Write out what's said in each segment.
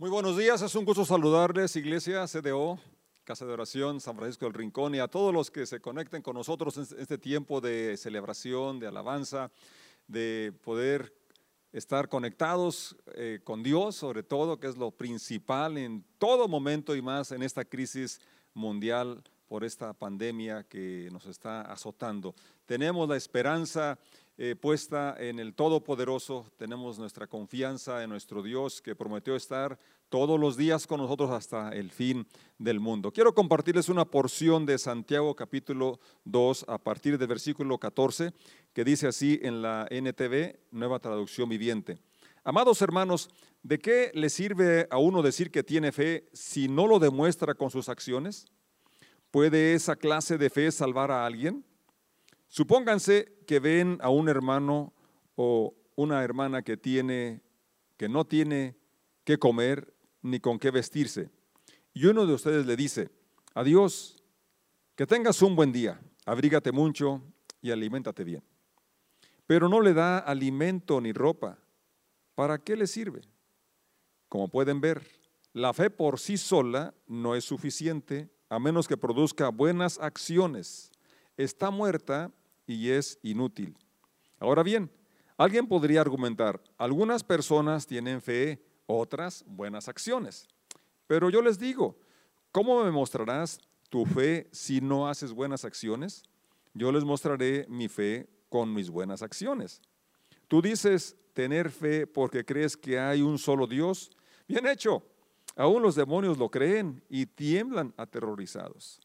Muy buenos días, es un gusto saludarles, Iglesia CDO, Casa de Oración, San Francisco del Rincón, y a todos los que se conecten con nosotros en este tiempo de celebración, de alabanza, de poder estar conectados eh, con Dios, sobre todo, que es lo principal en todo momento y más en esta crisis mundial por esta pandemia que nos está azotando. Tenemos la esperanza eh, puesta en el Todopoderoso, tenemos nuestra confianza en nuestro Dios que prometió estar todos los días con nosotros hasta el fin del mundo. Quiero compartirles una porción de Santiago capítulo 2 a partir del versículo 14 que dice así en la NTV, nueva traducción viviente. Amados hermanos, ¿de qué le sirve a uno decir que tiene fe si no lo demuestra con sus acciones? ¿Puede esa clase de fe salvar a alguien? Supónganse que ven a un hermano o una hermana que tiene que no tiene qué comer ni con qué vestirse. Y uno de ustedes le dice, adiós, que tengas un buen día, abrígate mucho y aliméntate bien. Pero no le da alimento ni ropa. ¿Para qué le sirve? Como pueden ver, la fe por sí sola no es suficiente a menos que produzca buenas acciones. Está muerta y es inútil. Ahora bien, alguien podría argumentar, algunas personas tienen fe, otras buenas acciones. Pero yo les digo, ¿cómo me mostrarás tu fe si no haces buenas acciones? Yo les mostraré mi fe con mis buenas acciones. Tú dices tener fe porque crees que hay un solo Dios. Bien hecho. Aún los demonios lo creen y tiemblan aterrorizados.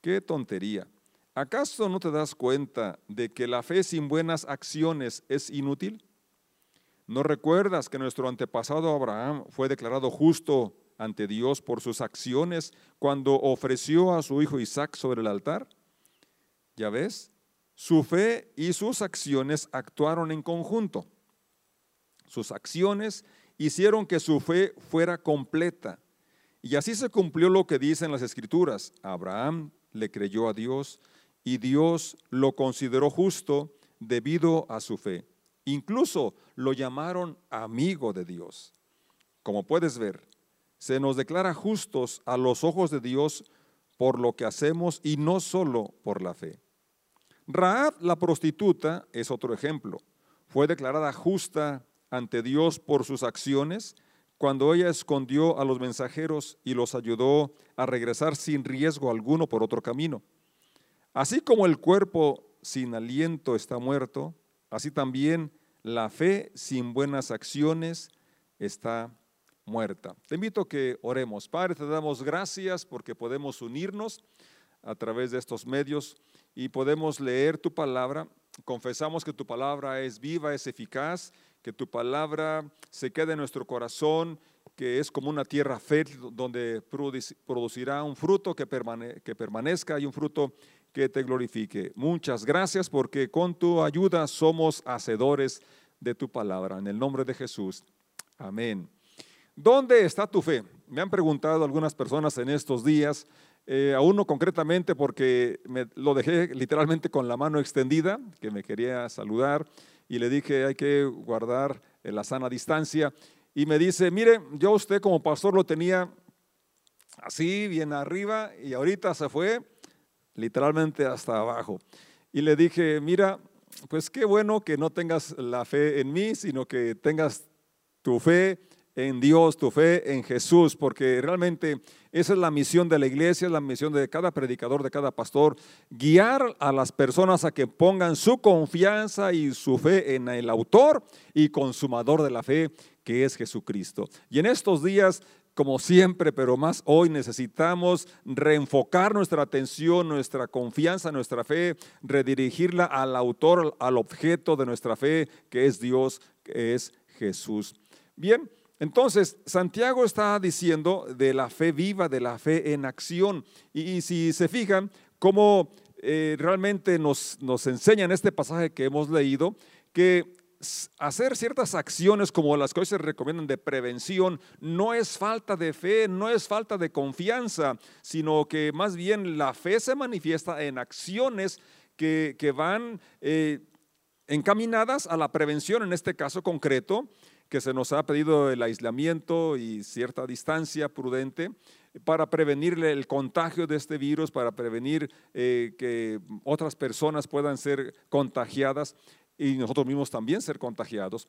Qué tontería. ¿Acaso no te das cuenta de que la fe sin buenas acciones es inútil? ¿No recuerdas que nuestro antepasado Abraham fue declarado justo ante Dios por sus acciones cuando ofreció a su hijo Isaac sobre el altar? Ya ves, su fe y sus acciones actuaron en conjunto. Sus acciones hicieron que su fe fuera completa. Y así se cumplió lo que dicen las escrituras. Abraham le creyó a Dios y Dios lo consideró justo debido a su fe. Incluso lo llamaron amigo de Dios. Como puedes ver, se nos declara justos a los ojos de Dios por lo que hacemos y no solo por la fe. Raab, la prostituta, es otro ejemplo. Fue declarada justa ante Dios por sus acciones cuando ella escondió a los mensajeros y los ayudó a regresar sin riesgo alguno por otro camino. Así como el cuerpo sin aliento está muerto, así también la fe sin buenas acciones está muerta. Te invito a que oremos. Padre, te damos gracias porque podemos unirnos a través de estos medios y podemos leer tu palabra. Confesamos que tu palabra es viva, es eficaz, que tu palabra se quede en nuestro corazón, que es como una tierra fértil donde producirá un fruto que, permanezca y un fruto que te glorifique. Muchas gracias porque con tu ayuda somos hacedores de tu palabra. En el nombre de Jesús. Amén. ¿Dónde está tu fe? Me han preguntado algunas personas en estos días, eh, a uno concretamente porque lo dejé literalmente con la mano extendida, que me quería saludar, y le dije hay que guardar la sana distancia. Y me dice, mire, yo usted como pastor lo tenía así, bien arriba, y ahorita se fue literalmente hasta abajo. Y le dije, mira, pues qué bueno que no tengas la fe en mí, sino que tengas tu fe en Dios, tu fe en Jesús, porque realmente esa es la misión de la iglesia, es la misión de cada predicador, de cada pastor, guiar a las personas a que pongan su confianza y su fe en el autor y consumador de la fe, que es Jesucristo. Y en estos días como siempre, pero más hoy necesitamos reenfocar nuestra atención, nuestra confianza, nuestra fe, redirigirla al autor, al objeto de nuestra fe, que es Dios, que es Jesús. Bien, entonces Santiago está diciendo de la fe viva, de la fe en acción. Y, si se fijan, cómo eh, realmente nos, nos enseña en este pasaje que hemos leído, que hacer ciertas acciones como las que hoy se recomiendan de prevención no es falta de fe, no es falta de confianza, sino que más bien la fe se manifiesta en acciones que, van eh, encaminadas a la prevención, en este caso concreto, que se nos ha pedido el aislamiento y cierta distancia prudente para prevenir el contagio de este virus, para prevenir eh, que otras personas puedan ser contagiadas y nosotros mismos también ser contagiados.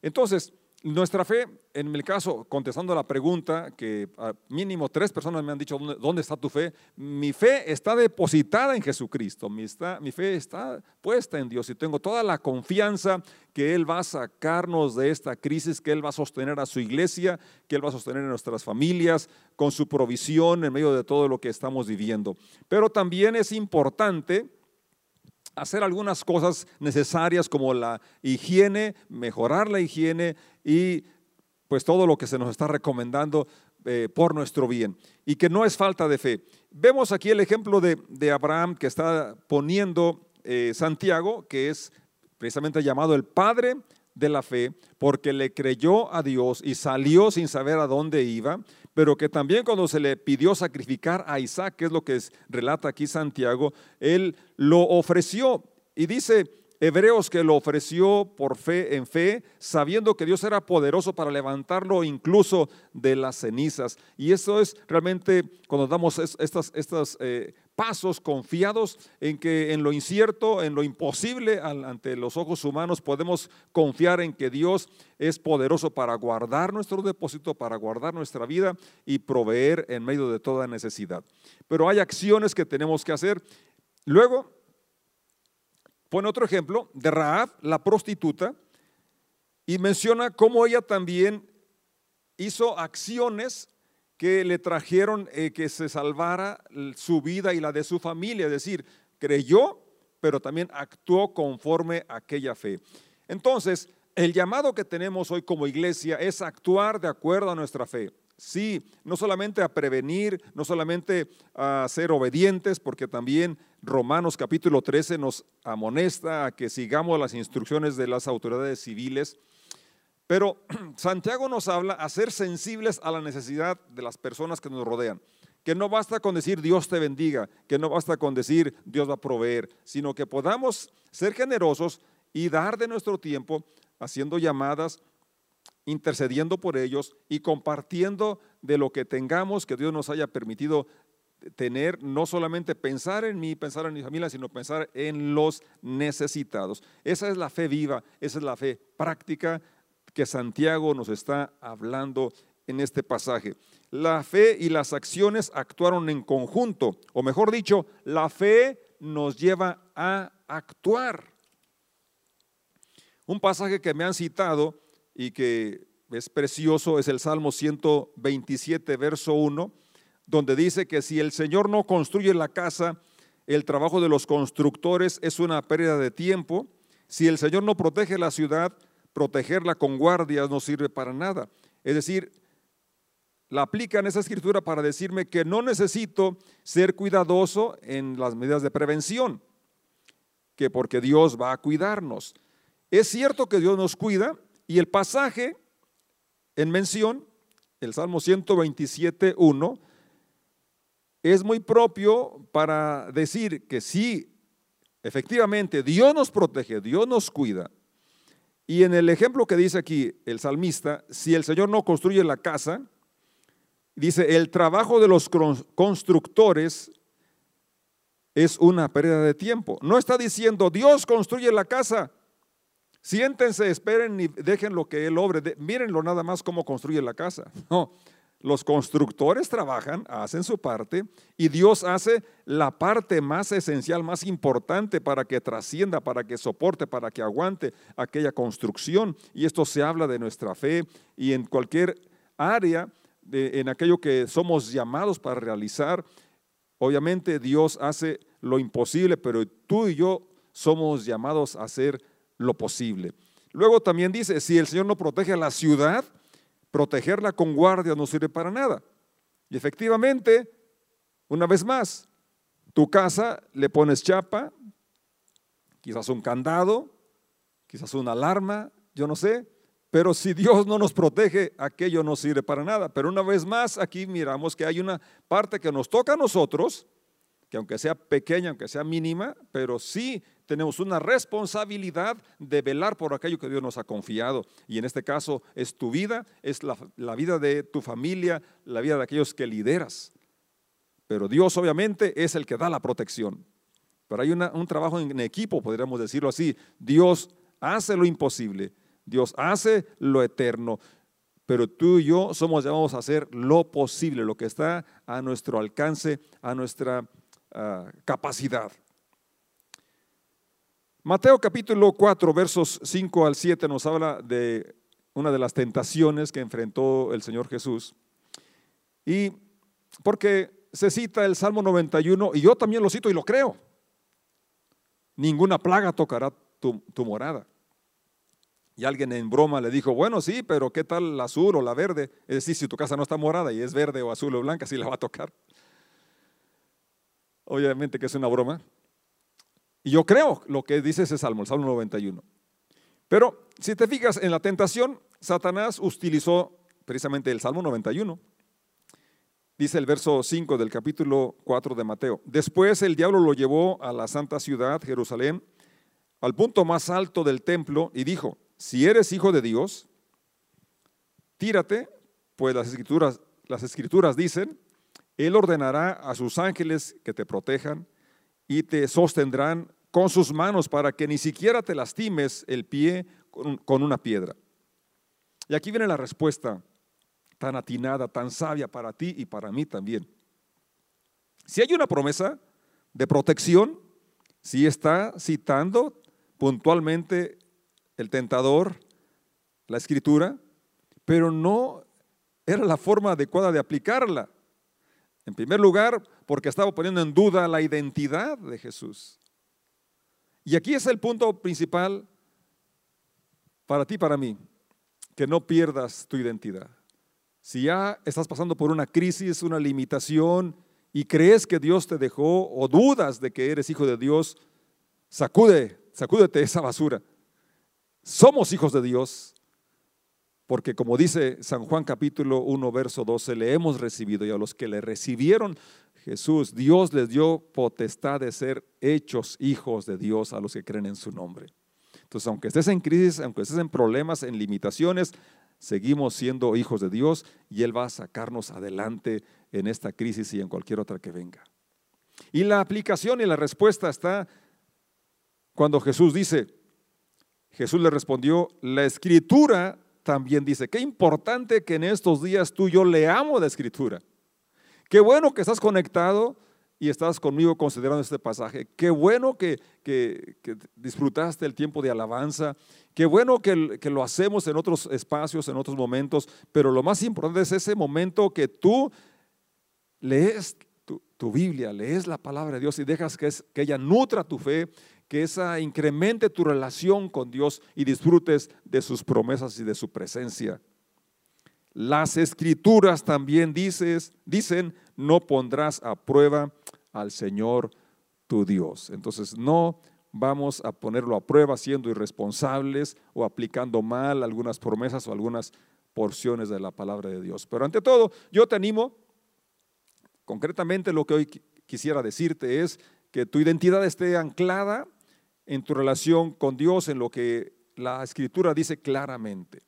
Entonces, nuestra fe, en el caso, contestando la pregunta, que mínimo tres personas me han dicho, ¿dónde, está tu fe? Mi fe está depositada en Jesucristo, mi, está, mi fe está puesta en Dios y tengo toda la confianza que Él va a sacarnos de esta crisis, que Él va a sostener a su iglesia, que Él va a sostener a nuestras familias con su provisión en medio de todo lo que estamos viviendo. Pero también es importante hacer algunas cosas necesarias como la higiene, mejorar la higiene y pues todo lo que se nos está recomendando eh, por nuestro bien y que no es falta de fe. Vemos aquí el ejemplo de, Abraham que está poniendo eh, Santiago, que es precisamente llamado el padre de la fe, porque le creyó a Dios y salió sin saber a dónde iba pero que también cuando se le pidió sacrificar a Isaac, que es lo que relata aquí Santiago, él lo ofreció. Y dice Hebreos que lo ofreció por fe en fe, sabiendo que Dios era poderoso para levantarlo incluso de las cenizas. Y eso es realmente cuando damos estas eh, pasos confiados en que en lo incierto, en lo imposible ante los ojos humanos, podemos confiar en que Dios es poderoso para guardar nuestro depósito, para guardar nuestra vida y proveer en medio de toda necesidad. Pero hay acciones que tenemos que hacer. Luego, pone otro ejemplo de Raab, la prostituta, y menciona cómo ella también hizo acciones que le trajeron eh, que se salvara su vida y la de su familia, es decir, creyó, pero también actuó conforme a aquella fe. Entonces, el llamado que tenemos hoy como iglesia es actuar de acuerdo a nuestra fe. Sí, no solamente a prevenir, no solamente a ser obedientes, porque también Romanos capítulo 13 nos amonesta a que sigamos las instrucciones de las autoridades civiles pero Santiago nos habla a ser sensibles a la necesidad de las personas que nos rodean. Que no basta con decir Dios te bendiga, que no basta con decir Dios va a proveer, sino que podamos ser generosos y dar de nuestro tiempo haciendo llamadas, intercediendo por ellos y compartiendo de lo que tengamos que Dios nos haya permitido tener, no solamente pensar en mí, pensar en mi familia, sino pensar en los necesitados. Esa es la fe viva, esa es la fe práctica que Santiago nos está hablando en este pasaje. La fe y las acciones actuaron en conjunto, o mejor dicho, la fe nos lleva a actuar. Un pasaje que me han citado y que es precioso es el Salmo 127, verso 1, donde dice que si el Señor no construye la casa, el trabajo de los constructores es una pérdida de tiempo. Si el Señor no protege la ciudad, protegerla con guardias no sirve para nada. Es decir, la aplican esa escritura para decirme que no necesito ser cuidadoso en las medidas de prevención, que porque Dios va a cuidarnos. Es cierto que Dios nos cuida y el pasaje en mención, el Salmo 127, 1, es muy propio para decir que sí, efectivamente, Dios nos protege, Dios nos cuida, y en el ejemplo que dice aquí el salmista, si el Señor no construye la casa, dice, el trabajo de los constructores es una pérdida de tiempo. No está diciendo, Dios construye la casa. Siéntense, esperen y dejen lo que Él obre. Mírenlo nada más cómo construye la casa. No, los constructores trabajan, hacen su parte y Dios hace la parte más esencial, más importante para que trascienda, para que soporte, para que aguante aquella construcción. Y esto se habla de nuestra fe y en cualquier área, en aquello que somos llamados para realizar. Obviamente Dios hace lo imposible, pero tú y yo somos llamados a hacer lo posible. Luego también dice, si el Señor no protege a la ciudad, protegerla con guardia no sirve para nada. Y efectivamente, una vez más, tu casa le pones chapa, quizás un candado, quizás una alarma, yo no sé, pero si Dios no nos protege, aquello no sirve para nada. Pero una vez más, aquí miramos que hay una parte que nos toca a nosotros, que aunque sea pequeña, aunque sea mínima, pero sí tenemos una responsabilidad de velar por aquello que Dios nos ha confiado. Y en este caso es tu vida, es la, vida de tu familia, la vida de aquellos que lideras. Pero Dios obviamente es el que da la protección. Pero hay un trabajo en equipo, podríamos decirlo así. Dios hace lo imposible, Dios hace lo eterno, pero tú y yo somos llamados a hacer lo posible, lo que está a nuestro alcance, a nuestra ah, capacidad. Mateo capítulo 4, versos 5 al 7 nos habla de una de las tentaciones que enfrentó el Señor Jesús. Y porque se cita el Salmo 91, y yo también lo cito y lo creo ninguna plaga tocará tu, morada. Y alguien en broma le dijo, bueno, sí, pero ¿qué tal la azul o la verde? Es decir, si tu casa no está morada y es verde o azul o blanca, sí la va a tocar. Obviamente que es una broma. Y yo creo lo que dice ese salmo, el Salmo 91. Pero si te fijas en la tentación, Satanás utilizó precisamente el Salmo 91 Dice el verso 5 del capítulo 4 de Mateo. Después el diablo lo llevó a la santa ciudad, Jerusalén, al punto más alto del templo y dijo, si eres hijo de Dios, tírate, pues las escrituras, las escrituras dicen, Él ordenará a sus ángeles que te protejan y te sostendrán con sus manos para que ni siquiera te lastimes el pie con una piedra. Y aquí viene la respuesta tan atinada, tan sabia para ti y para mí también. Si hay una promesa de protección, si está citando puntualmente el tentador, la escritura, pero no era la forma adecuada de aplicarla. En primer lugar, porque estaba poniendo en duda la identidad de Jesús. Y aquí es el punto principal para ti para mí, que no pierdas tu identidad. Si ya estás pasando por una crisis, una limitación y crees que Dios te dejó o dudas de que eres hijo de Dios, sacude, sacúdete esa basura. Somos hijos de Dios porque como dice San Juan capítulo 1 verso 12, le hemos recibido y a los que le recibieron Jesús, Dios les dio potestad de ser hechos hijos de Dios a los que creen en su nombre. Entonces, aunque estés en crisis, aunque estés en problemas, en limitaciones, seguimos siendo hijos de Dios y Él va a sacarnos adelante en esta crisis y en cualquier otra que venga. Y la aplicación y la respuesta está cuando Jesús dice, Jesús le respondió, la escritura también dice, qué importante que en estos días tú yo leamos la escritura. Qué bueno que estás conectado y estás conmigo considerando este pasaje. Qué bueno que, disfrutaste el tiempo de alabanza. Qué bueno que, que, lo hacemos en otros espacios, en otros momentos. Pero lo más importante es ese momento que tú lees tu, Biblia, lees la palabra de Dios y dejas que, es, que ella nutra tu fe, que esa incremente tu relación con Dios y disfrutes de sus promesas y de su presencia. Las escrituras también dices, dicen, no pondrás a prueba al Señor tu Dios. Entonces no vamos a ponerlo a prueba siendo irresponsables o aplicando mal algunas promesas o algunas porciones de la palabra de Dios. Pero ante todo, yo te animo, concretamente lo que hoy quisiera decirte es que tu identidad esté anclada en tu relación con Dios, en lo que la escritura dice claramente.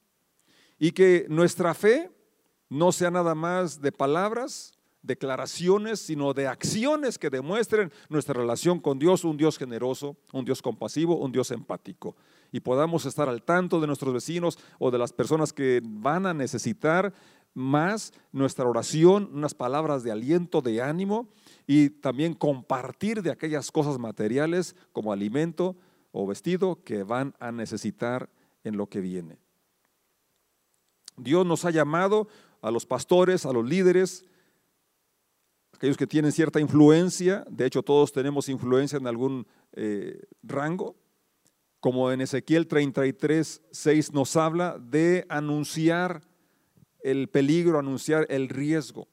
Y que nuestra fe no sea nada más de palabras, declaraciones, sino de acciones que demuestren nuestra relación con Dios, un Dios generoso, un Dios compasivo, un Dios empático. Y podamos estar al tanto de nuestros vecinos o de las personas que van a necesitar más nuestra oración, unas palabras de aliento, de ánimo y también compartir de aquellas cosas materiales como alimento o vestido que van a necesitar en lo que viene. Dios nos ha llamado a los pastores, a los líderes, aquellos que tienen cierta influencia, de hecho todos tenemos influencia en algún eh, rango, como en Ezequiel 33, 6 nos habla de anunciar el peligro, anunciar el riesgo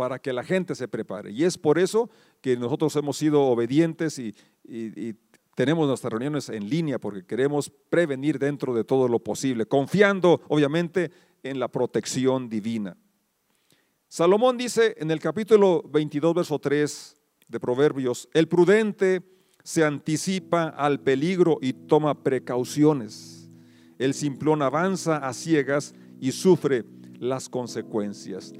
para que la gente se prepare. Y es por eso que nosotros hemos sido obedientes y, tenemos nuestras reuniones en línea porque queremos prevenir dentro de todo lo posible, confiando obviamente en la protección divina. Salomón dice en el capítulo 22, verso 3 de Proverbios, el prudente se anticipa al peligro y toma precauciones. El simplón avanza a ciegas y sufre las consecuencias.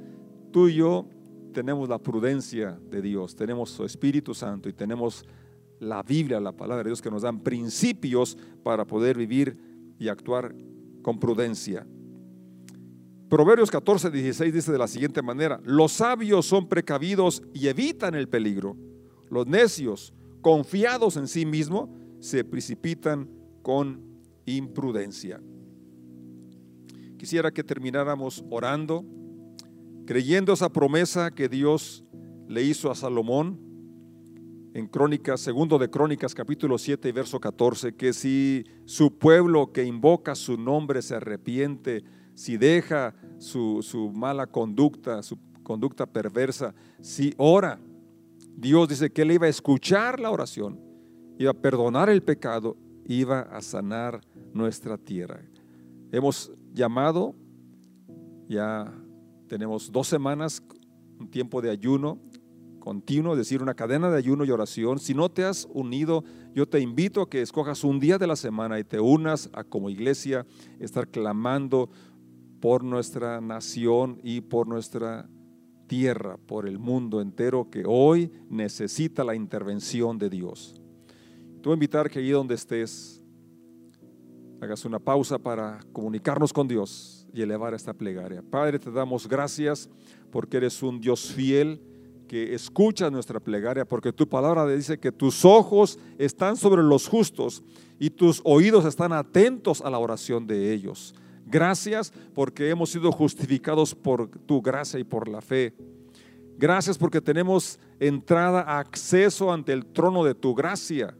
Tú y yo tenemos la prudencia de Dios, tenemos su Espíritu Santo y tenemos la Biblia, la palabra de Dios que nos dan principios para poder vivir y actuar con prudencia. Proverbios 14, 16 dice de la siguiente manera, los sabios son precavidos y evitan el peligro. Los necios, confiados en sí mismos, se precipitan con imprudencia. Quisiera que termináramos orando, creyendo esa promesa que Dios le hizo a Salomón en Crónicas, segundo de Crónicas, capítulo 7 y verso 14, que si su pueblo que invoca su nombre se arrepiente, si deja su, su mala conducta, su conducta perversa, si ora, Dios dice que él iba a escuchar la oración, iba a perdonar el pecado, iba a sanar nuestra tierra. Hemos llamado, ya tenemos dos semanas, un tiempo de ayuno, continuo, es decir, una cadena de ayuno y oración. Si no te has unido, yo te invito a que escojas un día de la semana y te unas a como iglesia estar clamando por nuestra nación y por nuestra tierra, por el mundo entero que hoy necesita la intervención de Dios. Te voy a invitar que allí donde estés, hagas una pausa para comunicarnos con Dios y elevar esta plegaria. Padre, te damos gracias porque eres un Dios fiel que escucha nuestra plegaria, porque tu palabra dice que tus ojos están sobre los justos y tus oídos están atentos a la oración de ellos. Gracias porque hemos sido justificados por tu gracia y por la fe. Gracias porque tenemos entrada, acceso ante el trono de tu gracia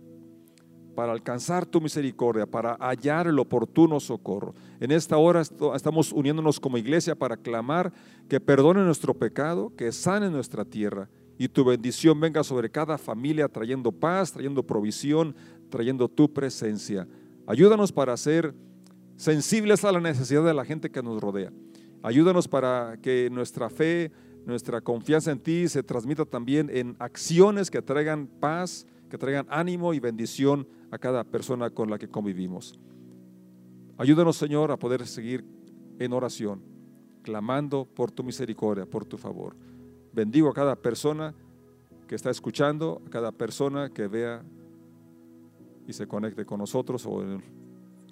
para alcanzar tu misericordia, para hallar el oportuno socorro. En esta hora estamos uniéndonos como iglesia para clamar que perdone nuestro pecado, que sane nuestra tierra y tu bendición venga sobre cada familia trayendo paz, trayendo provisión, trayendo tu presencia. Ayúdanos para ser sensibles a la necesidad de la gente que nos rodea. Ayúdanos para que nuestra fe, nuestra confianza en ti se transmita también en acciones que traigan paz, que traigan ánimo y bendición a cada persona con la que convivimos. Ayúdanos, Señor, a poder seguir en oración, clamando por tu misericordia, por tu favor. Bendigo a cada persona que está escuchando, a cada persona que vea y se conecte con nosotros o en el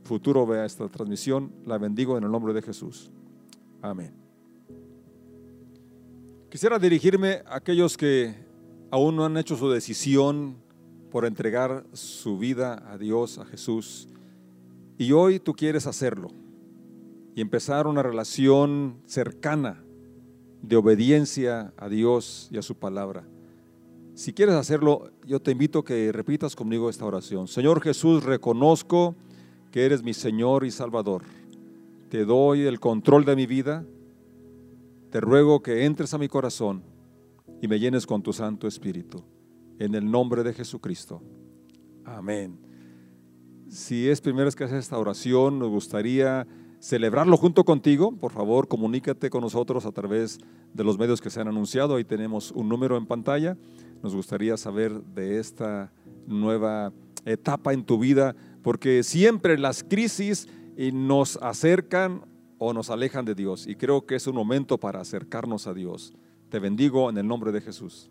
futuro vea esta transmisión. La bendigo en el nombre de Jesús. Amén. Quisiera dirigirme a aquellos que aún no han hecho su decisión por entregar su vida a Dios, a Jesús. Y hoy tú quieres hacerlo y empezar una relación cercana de obediencia a Dios y a su palabra. Si quieres hacerlo, yo te invito a que repitas conmigo esta oración. Señor Jesús, reconozco que eres mi Señor y Salvador. Te doy el control de mi vida. Te ruego que entres a mi corazón y me llenes con tu Santo Espíritu en el nombre de Jesucristo. Amén. Si es primera vez que haces esta oración, nos gustaría celebrarlo junto contigo. Por favor, comunícate con nosotros a través de los medios que se han anunciado. Ahí tenemos un número en pantalla. Nos gustaría saber de esta nueva etapa en tu vida, porque siempre las crisis eh, nos acercan o nos alejan de Dios. Y creo que es un momento para acercarnos a Dios. Te bendigo en el nombre de Jesús.